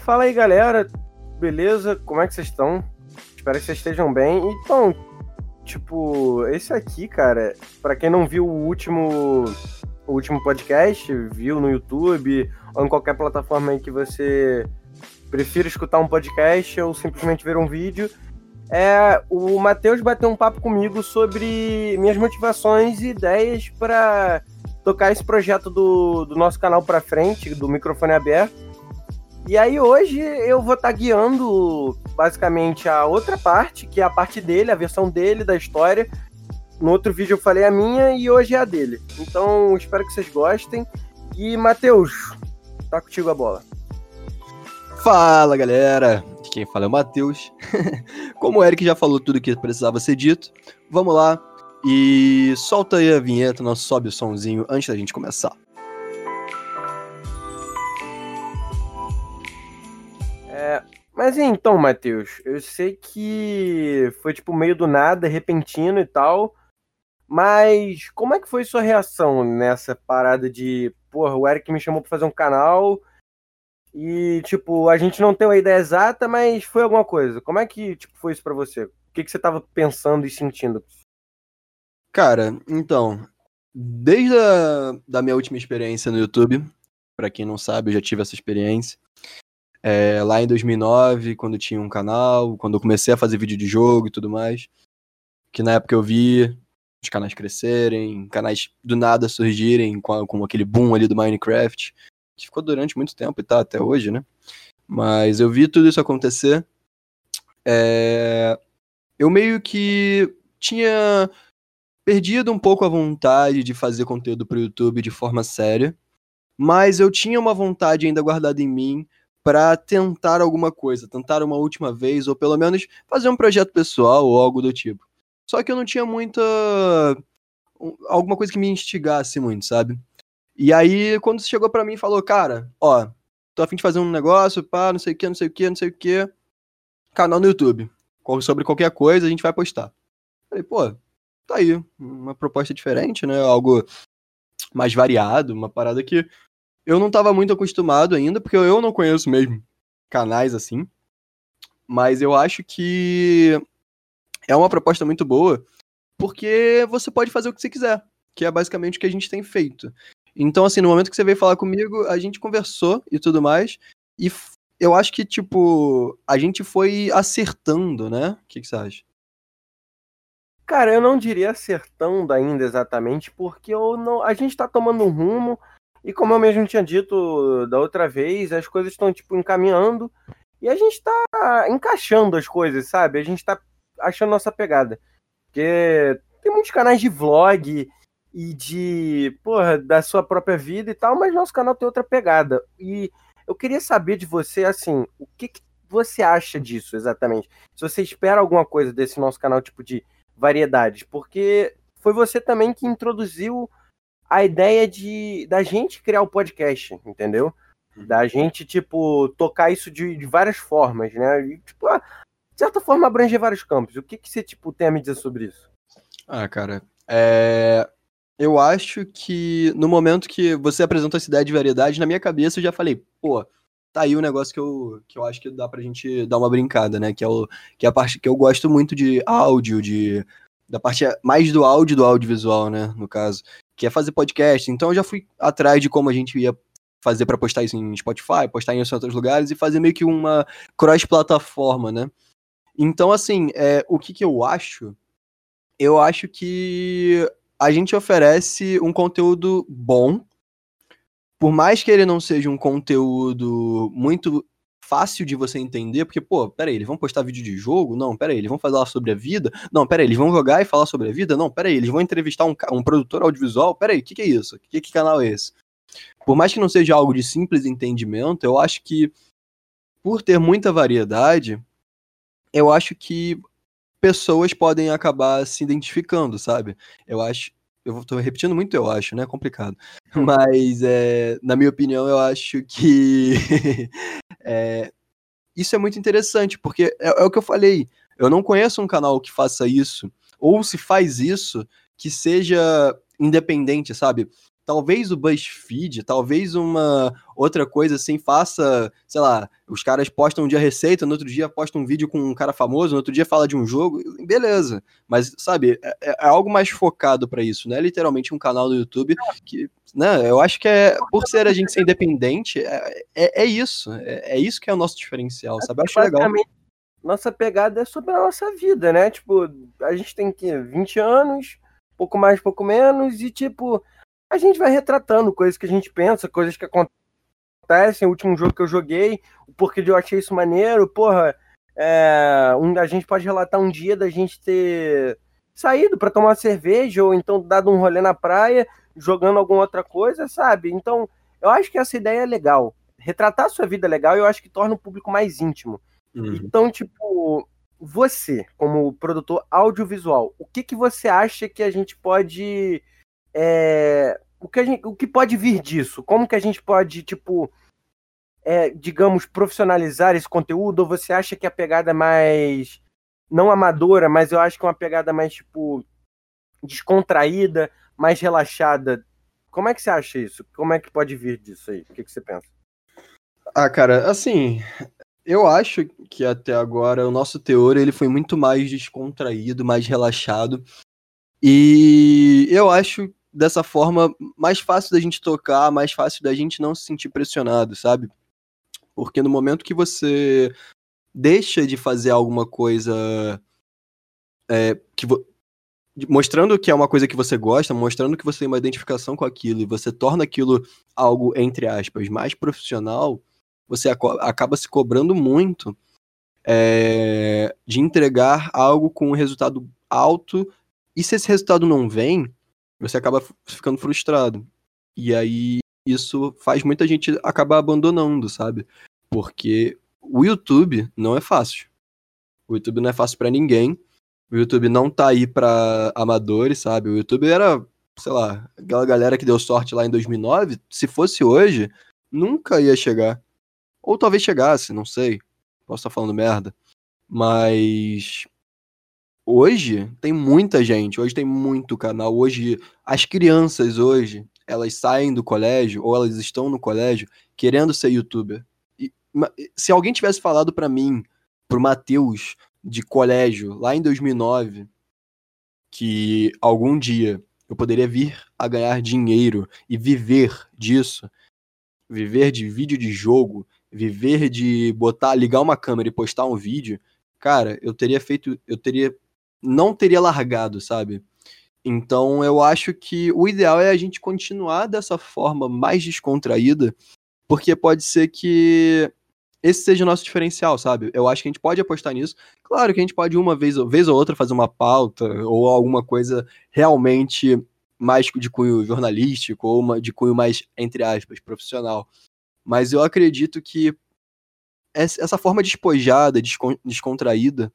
Fala aí, galera. Beleza? Como é que vocês estão? Espero que vocês estejam bem. Então, tipo, esse aqui, cara, para quem não viu o último o último podcast, viu no YouTube ou em qualquer plataforma aí que você prefira escutar um podcast ou simplesmente ver um vídeo, é, o Matheus bateu um papo comigo sobre minhas motivações e ideias para tocar esse projeto do, do nosso canal para frente, do microfone aberto. E aí hoje eu vou estar tá guiando basicamente a outra parte, que é a parte dele, a versão dele da história. No outro vídeo eu falei a minha e hoje é a dele. Então espero que vocês gostem. E Matheus, tá contigo a bola. Fala galera, quem fala é o Matheus. Como o Eric já falou tudo que precisava ser dito, vamos lá e solta aí a vinheta, nós sobe o somzinho antes da gente começar. Mas então, Matheus, eu sei que foi tipo meio do nada, repentino e tal. Mas como é que foi sua reação nessa parada de, porra, o Eric me chamou pra fazer um canal e, tipo, a gente não tem uma ideia exata, mas foi alguma coisa. Como é que, tipo, foi isso pra você? O que, que você tava pensando e sentindo? Cara, então, desde a da minha última experiência no YouTube, para quem não sabe, eu já tive essa experiência. É, lá em 2009, quando tinha um canal, quando eu comecei a fazer vídeo de jogo e tudo mais, que na época eu vi os canais crescerem, canais do nada surgirem com, com aquele boom ali do Minecraft, que ficou durante muito tempo e tá até hoje, né? Mas eu vi tudo isso acontecer. É... Eu meio que tinha perdido um pouco a vontade de fazer conteúdo pro YouTube de forma séria, mas eu tinha uma vontade ainda guardada em mim para tentar alguma coisa, tentar uma última vez, ou pelo menos fazer um projeto pessoal ou algo do tipo. Só que eu não tinha muita. alguma coisa que me instigasse muito, sabe? E aí, quando chegou para mim e falou, cara, ó, tô a fim de fazer um negócio, pá, não sei o que, não sei o que, não sei o que, canal no YouTube. Sobre qualquer coisa, a gente vai postar. Falei, pô, tá aí, uma proposta diferente, né? Algo mais variado, uma parada que eu não estava muito acostumado ainda, porque eu não conheço mesmo canais assim. Mas eu acho que é uma proposta muito boa, porque você pode fazer o que você quiser, que é basicamente o que a gente tem feito. Então, assim, no momento que você veio falar comigo, a gente conversou e tudo mais, e eu acho que, tipo, a gente foi acertando, né? O que, que você acha? Cara, eu não diria acertando ainda exatamente, porque eu não, a gente tá tomando um rumo, e como eu mesmo tinha dito da outra vez, as coisas estão, tipo, encaminhando e a gente tá encaixando as coisas, sabe? A gente tá achando nossa pegada. Porque tem muitos canais de vlog e de, porra, da sua própria vida e tal, mas nosso canal tem outra pegada. E eu queria saber de você, assim, o que, que você acha disso exatamente? Se você espera alguma coisa desse nosso canal, tipo, de variedades, porque foi você também que introduziu a ideia de da gente criar o podcast, entendeu? Uhum. Da gente, tipo, tocar isso de, de várias formas, né? E, tipo, ah, de certa forma abranger vários campos. O que, que você, tipo, tem a me dizer sobre isso? Ah, cara, é... eu acho que no momento que você apresentou essa ideia de variedade, na minha cabeça eu já falei, pô, tá aí o um negócio que eu, que eu acho que dá pra gente dar uma brincada, né? Que é, o, que é a parte que eu gosto muito de áudio, de da parte mais do áudio do audiovisual, né, no caso que é fazer podcast. Então eu já fui atrás de como a gente ia fazer para postar isso em Spotify, postar em outros lugares e fazer meio que uma cross-plataforma, né? Então, assim, é, o que, que eu acho? Eu acho que a gente oferece um conteúdo bom, por mais que ele não seja um conteúdo muito fácil de você entender, porque, pô, peraí, eles vão postar vídeo de jogo? Não, peraí, eles vão falar sobre a vida? Não, peraí, eles vão jogar e falar sobre a vida? Não, peraí, eles vão entrevistar um, um produtor audiovisual? Peraí, o que, que é isso? Que, que canal é esse? Por mais que não seja algo de simples entendimento, eu acho que, por ter muita variedade, eu acho que pessoas podem acabar se identificando, sabe? Eu acho, eu tô repetindo muito, eu acho, né? Complicado. Mas, é, na minha opinião, eu acho que é, isso é muito interessante, porque é, é, o que eu falei. Eu não conheço um canal que faça isso, ou se faz isso, que seja independente, sabe? Talvez o BuzzFeed, talvez uma outra coisa assim faça, sei lá, os caras postam um dia receita, no outro dia postam um vídeo com um cara famoso, no outro dia fala de um jogo, beleza. Mas, sabe, é, é, é algo mais focado para isso, não é literalmente um canal do YouTube que, né, eu acho que é, por ser a gente ser independente, é, é, é isso, é, é, isso que é o nosso diferencial, sabe? Eu acho legal nossa pegada é sobre a nossa vida, né? Tipo, a gente tem que 20 anos, pouco mais, pouco menos, e tipo, a gente vai retratando coisas que a gente pensa, coisas que acontecem. O último jogo que eu joguei, o porquê eu achei isso maneiro, porra, é, um, a gente pode relatar um dia da gente ter saído para tomar cerveja, ou então dado um rolê na praia, jogando alguma outra coisa, sabe? Então, eu acho que essa ideia é legal. Retratar a sua vida é legal eu acho que torna o público mais íntimo. Uhum. Então, tipo, você, como produtor audiovisual, o que, que você acha que a gente pode. É, o, que gente, o que pode vir disso? Como que a gente pode, tipo, é, digamos, profissionalizar esse conteúdo? Ou você acha que a pegada mais. Não amadora, mas eu acho que é uma pegada mais, tipo, descontraída, mais relaxada. Como é que você acha isso? Como é que pode vir disso aí? O que, que você pensa? Ah, cara, assim, eu acho que até agora o nosso teor ele foi muito mais descontraído, mais relaxado. E eu acho dessa forma mais fácil da gente tocar, mais fácil da gente não se sentir pressionado, sabe? Porque no momento que você deixa de fazer alguma coisa é, que mostrando que é uma coisa que você gosta, mostrando que você tem uma identificação com aquilo e você torna aquilo algo entre aspas mais profissional, você acaba se cobrando muito é, de entregar algo com um resultado alto, e se esse resultado não vem, você acaba ficando frustrado. E aí isso faz muita gente acabar abandonando, sabe? Porque o YouTube não é fácil. O YouTube não é fácil para ninguém. O YouTube não tá aí para amadores, sabe? O YouTube era, sei lá, aquela galera que deu sorte lá em 2009, se fosse hoje, nunca ia chegar. Ou talvez chegasse, não sei. Posso estar falando merda. Mas hoje tem muita gente, hoje tem muito canal. Hoje as crianças hoje, elas saem do colégio ou elas estão no colégio querendo ser youtuber. E, se alguém tivesse falado para mim, pro Matheus de colégio lá em 2009, que algum dia eu poderia vir a ganhar dinheiro e viver disso, viver de vídeo de jogo, viver de botar, ligar uma câmera e postar um vídeo, cara, eu teria feito, eu teria, não teria largado, sabe? Então eu acho que o ideal é a gente continuar dessa forma mais descontraída, porque pode ser que esse seja o nosso diferencial, sabe? Eu acho que a gente pode apostar nisso. Claro que a gente pode uma vez, vez ou outra fazer uma pauta ou alguma coisa realmente mais de cunho jornalístico ou uma de cunho mais, entre aspas, profissional. Mas eu acredito que essa forma despojada, descontraída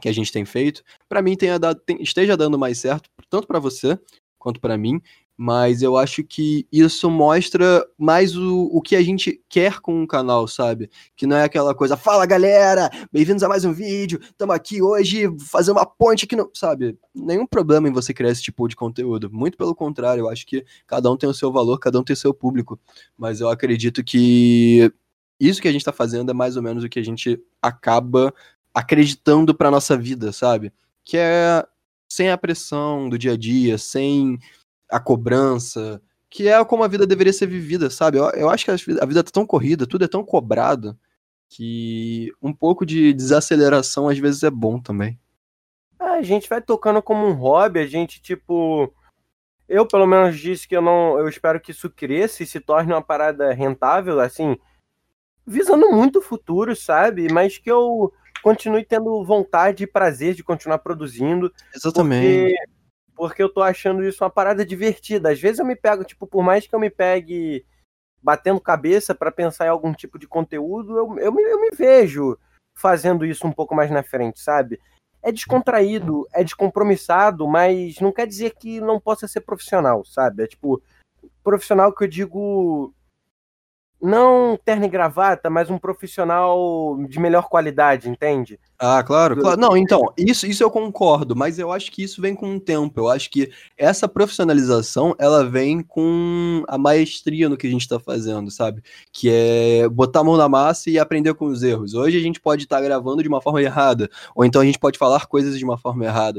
que a gente tem feito, para mim tenha dado, tem, esteja dando mais certo, tanto para você quanto para mim. Mas eu acho que isso mostra mais o, o que a gente quer com o canal, sabe? Que não é aquela coisa, fala galera, bem-vindos a mais um vídeo, estamos aqui hoje fazer uma ponte aqui, não, sabe? Nenhum problema em você criar esse tipo de conteúdo. Muito pelo contrário, eu acho que cada um tem o seu valor, cada um tem o seu público. Mas eu acredito que isso que a gente tá fazendo é mais ou menos o que a gente acaba acreditando pra nossa vida, sabe? Que é sem a pressão do dia a dia, sem a cobrança, que é como a vida deveria ser vivida, sabe? Eu, eu acho que a vida tá tão corrida, tudo é tão cobrado, que um pouco de desaceleração às vezes é bom também. a gente vai tocando como um hobby, a gente, tipo. Eu, pelo menos, disse que eu não. Eu espero que isso cresça e se torne uma parada rentável, assim, visando muito o futuro, sabe? Mas que eu continue tendo vontade e prazer de continuar produzindo. Exatamente. Porque porque eu tô achando isso uma parada divertida. Às vezes eu me pego, tipo, por mais que eu me pegue batendo cabeça para pensar em algum tipo de conteúdo, eu, eu, me, eu me vejo fazendo isso um pouco mais na frente, sabe? É descontraído, é descompromissado, mas não quer dizer que não possa ser profissional, sabe? É tipo, profissional que eu digo não terno e gravata, mas um profissional de melhor qualidade, entende? Ah, claro, claro. Não, então, isso, isso eu concordo, mas eu acho que isso vem com o tempo. Eu acho que essa profissionalização, ela vem com a maestria no que a gente está fazendo, sabe? Que é botar a mão na massa e aprender com os erros. Hoje a gente pode estar tá gravando de uma forma errada, ou então a gente pode falar coisas de uma forma errada,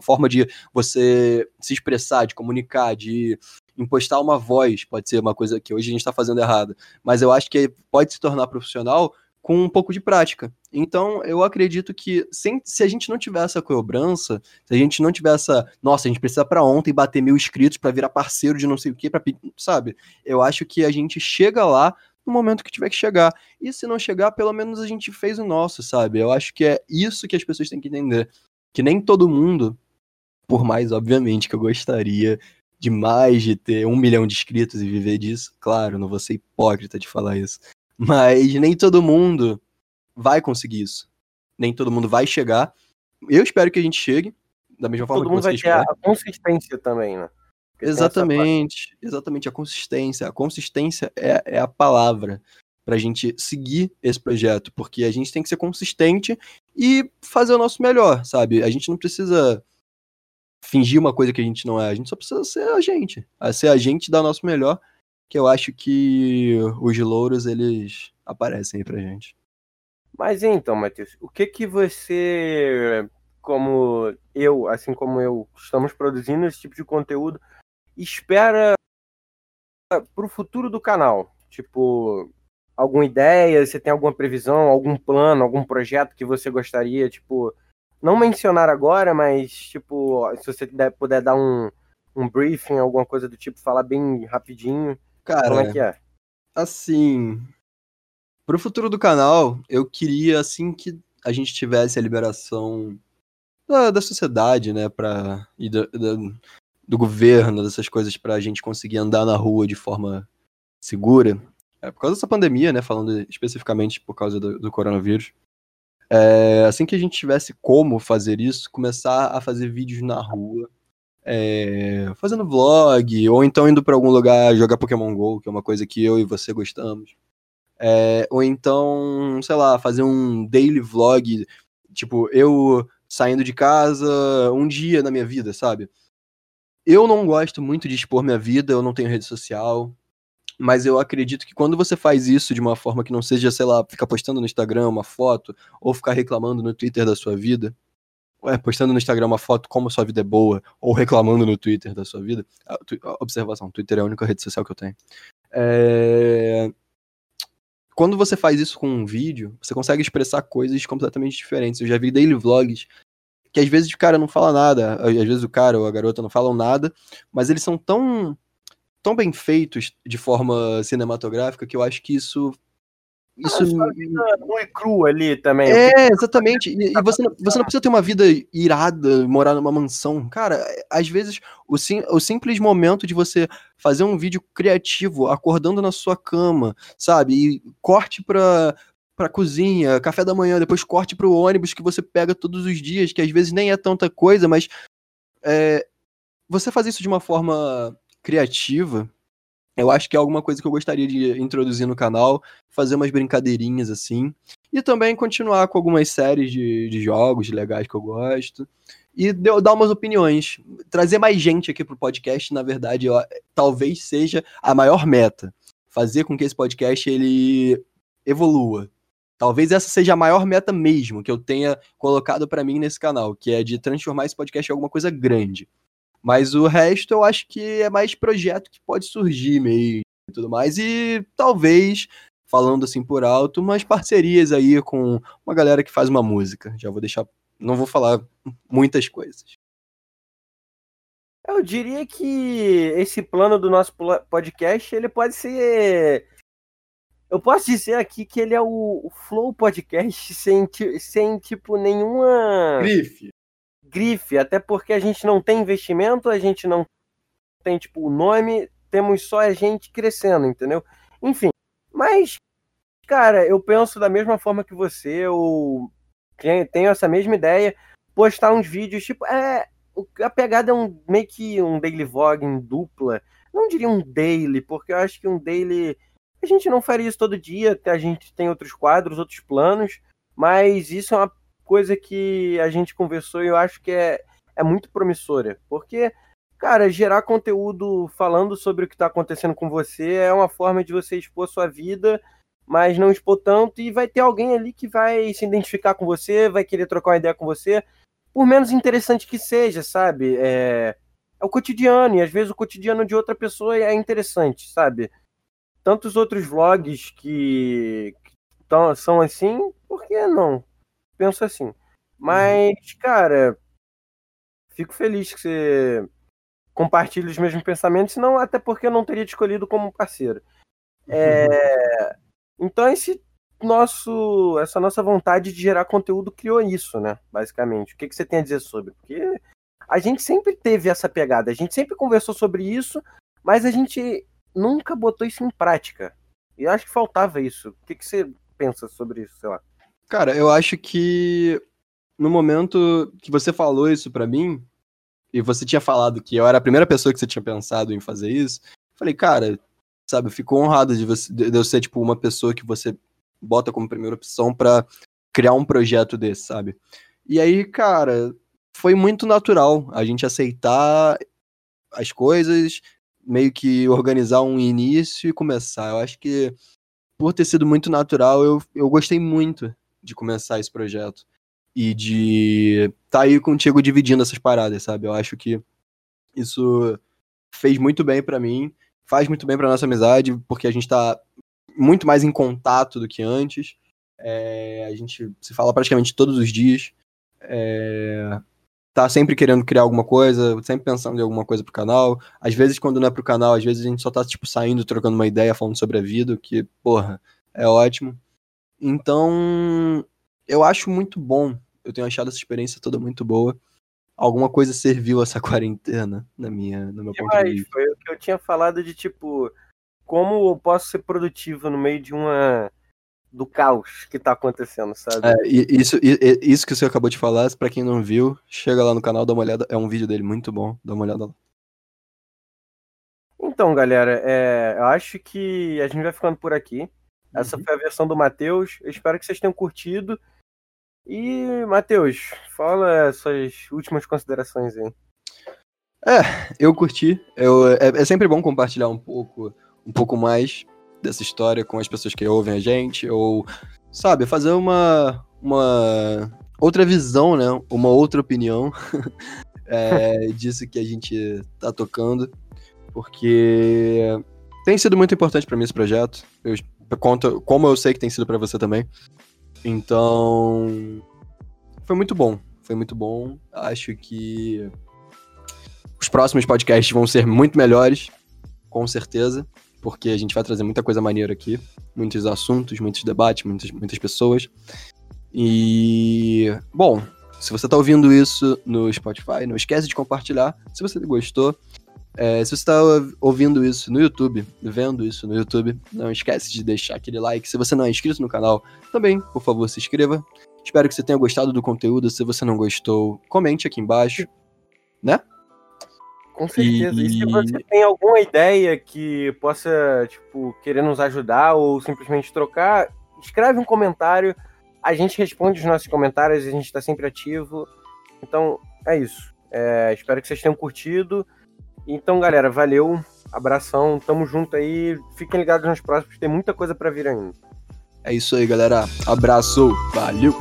forma de você se expressar, de comunicar, de impostar uma voz, pode ser uma coisa que hoje a gente está fazendo errada. Mas eu acho que pode se tornar profissional com um pouco de prática. Então, eu acredito que sem, se a gente não tiver essa cobrança, se a gente não tiver essa, nossa, a gente precisa para ontem bater mil inscritos para virar parceiro de não sei o que, para sabe? Eu acho que a gente chega lá no momento que tiver que chegar. E se não chegar, pelo menos a gente fez o nosso, sabe? Eu acho que é isso que as pessoas têm que entender. Que nem todo mundo, por mais, obviamente, que eu gostaria demais de ter um milhão de inscritos e viver disso, claro, não vou ser hipócrita de falar isso. Mas nem todo mundo vai conseguir isso. Nem todo mundo vai chegar. Eu espero que a gente chegue, da mesma forma todo que mundo vai ter a consistência também, né? Porque exatamente, exatamente, a consistência. A consistência é, é a palavra para a gente seguir esse projeto, porque a gente tem que ser consistente e fazer o nosso melhor, sabe? A gente não precisa fingir uma coisa que a gente não é, a gente só precisa ser a gente, a ser a gente dar o nosso melhor que eu acho que os louros eles aparecem aí pra gente. Mas então, Matheus, o que que você, como eu, assim como eu, estamos produzindo esse tipo de conteúdo, espera pro futuro do canal? Tipo, alguma ideia, você tem alguma previsão, algum plano, algum projeto que você gostaria, tipo, não mencionar agora, mas, tipo, se você puder dar um, um briefing, alguma coisa do tipo, falar bem rapidinho. Cara, Como é que é? Assim, pro futuro do canal, eu queria assim que a gente tivesse a liberação da, da sociedade, né, para e do, governo, dessas coisas pra gente conseguir andar na rua de forma segura. É, por causa dessa pandemia, né, falando especificamente por causa do, do coronavírus. É, assim que a gente tivesse como fazer isso, começar a fazer vídeos na rua, é, fazendo vlog, ou então indo para algum lugar jogar Pokémon GO, que é uma coisa que eu e você gostamos. É, ou então, sei lá, fazer um daily vlog, tipo, eu saindo de casa um dia na minha vida, sabe? Eu não gosto muito de expor minha vida, eu não tenho rede social, mas eu acredito que quando você faz isso de uma forma que não seja, sei lá, ficar postando no Instagram uma foto, ou ficar reclamando no Twitter da sua vida, é, postando no Instagram uma foto como sua vida é boa, ou reclamando no Twitter da sua vida. Observação, Twitter é a única rede social que eu tenho. É... Quando você faz isso com um vídeo, você consegue expressar coisas completamente diferentes. Eu já vi daily vlogs que às vezes o cara não fala nada, às vezes o cara ou a garota não falam nada, mas eles são tão tão bem feitos de forma cinematográfica que eu acho que isso isso não é cru ali também. É, exatamente. E, e, você, não, você não precisa ter uma vida irada, morar numa mansão. Cara, às vezes o, sim, o simples momento de você fazer um vídeo criativo, acordando na sua cama, sabe? E corte pra, pra cozinha, café da manhã, depois corte pro ônibus que você pega todos os dias, que às vezes nem é tanta coisa, mas é, você fazer isso de uma forma criativa eu acho que é alguma coisa que eu gostaria de introduzir no canal, fazer umas brincadeirinhas assim. E também continuar com algumas séries de, de jogos legais que eu gosto. E dar umas opiniões. Trazer mais gente aqui pro podcast, na verdade, eu, talvez seja a maior meta. Fazer com que esse podcast ele evolua. Talvez essa seja a maior meta mesmo que eu tenha colocado para mim nesse canal, que é de transformar esse podcast em alguma coisa grande. Mas o resto eu acho que é mais projeto que pode surgir meio e tudo mais. E talvez, falando assim por alto, umas parcerias aí com uma galera que faz uma música. Já vou deixar. Não vou falar muitas coisas. Eu diria que esse plano do nosso podcast, ele pode ser. Eu posso dizer aqui que ele é o Flow Podcast sem, sem tipo, nenhuma. Grife grife, até porque a gente não tem investimento, a gente não tem tipo o nome, temos só a gente crescendo, entendeu? Enfim, mas cara, eu penso da mesma forma que você, eu tenho essa mesma ideia, postar uns vídeos tipo, é, a pegada é um meio que um daily vlog em dupla, não diria um daily, porque eu acho que um daily a gente não faria isso todo dia, a gente tem outros quadros, outros planos, mas isso é uma coisa que a gente conversou e eu acho que é, é muito promissora. Porque, cara, gerar conteúdo falando sobre o que está acontecendo com você é uma forma de você expor sua vida, mas não expor tanto, e vai ter alguém ali que vai se identificar com você, vai querer trocar uma ideia com você, por menos interessante que seja, sabe? É, é o cotidiano, e às vezes o cotidiano de outra pessoa é interessante, sabe? Tantos outros vlogs que, que tão, são assim, por que não? Penso assim. Mas, uhum. cara, fico feliz que você compartilhe os mesmos pensamentos, senão até porque eu não teria te escolhido como parceiro. É, uhum. Então esse nosso, essa nossa vontade de gerar conteúdo criou isso, né? Basicamente. O que, que você tem a dizer sobre? Porque a gente sempre teve essa pegada, a gente sempre conversou sobre isso, mas a gente nunca botou isso em prática. E acho que faltava isso. O que, que você pensa sobre isso, sei lá? Cara, eu acho que no momento que você falou isso para mim, e você tinha falado que eu era a primeira pessoa que você tinha pensado em fazer isso, falei, cara, sabe, eu fico honrado de, você, de eu ser, tipo, uma pessoa que você bota como primeira opção para criar um projeto desse, sabe? E aí, cara, foi muito natural a gente aceitar as coisas, meio que organizar um início e começar. Eu acho que por ter sido muito natural, eu, eu gostei muito de começar esse projeto e de tá aí contigo dividindo essas paradas, sabe? Eu acho que isso fez muito bem para mim, faz muito bem para nossa amizade, porque a gente tá muito mais em contato do que antes. É, a gente se fala praticamente todos os dias. É, tá sempre querendo criar alguma coisa, sempre pensando em alguma coisa pro canal. Às vezes, quando não é pro canal, às vezes a gente só tá, tipo, saindo, trocando uma ideia, falando sobre a vida, que, porra, é ótimo. Então, eu acho muito bom. Eu tenho achado essa experiência toda muito boa. Alguma coisa serviu essa quarentena na minha, no meu ponto de vista. Foi o que eu tinha falado de, tipo, como eu posso ser produtivo no meio de uma do caos que tá acontecendo, sabe? É, isso, isso que você acabou de falar, para quem não viu, chega lá no canal, dá uma olhada, é um vídeo dele muito bom, dá uma olhada lá. Então, galera, é, eu acho que a gente vai ficando por aqui. Essa uhum. foi a versão do Matheus. Eu espero que vocês tenham curtido. E, Matheus, fala suas últimas considerações aí. É, eu curti. Eu, é, é sempre bom compartilhar um pouco, um pouco mais dessa história com as pessoas que ouvem a gente, ou, sabe, fazer uma, uma outra visão, né? Uma outra opinião é, disso que a gente tá tocando, porque tem sido muito importante para mim esse projeto. Eu conto como eu sei que tem sido para você também. Então, foi muito bom. Foi muito bom. Acho que os próximos podcasts vão ser muito melhores, com certeza porque a gente vai trazer muita coisa maneira aqui, muitos assuntos, muitos debates, muitas, muitas pessoas. E, bom, se você está ouvindo isso no Spotify, não esquece de compartilhar. Se você gostou, é, se você está ouvindo isso no YouTube, vendo isso no YouTube, não esquece de deixar aquele like. Se você não é inscrito no canal, também, por favor, se inscreva. Espero que você tenha gostado do conteúdo. Se você não gostou, comente aqui embaixo, né? Com certeza. E... e... se você tem alguma ideia que possa, tipo, querer nos ajudar ou simplesmente trocar, escreve um comentário. A gente responde os nossos comentários, a gente está sempre ativo. Então, é isso. É, espero que vocês tenham curtido. Então, galera, valeu. Abração, tamo junto aí. Fiquem ligados nos próximos, tem muita coisa para vir ainda. É isso aí, galera. Abraço, valeu!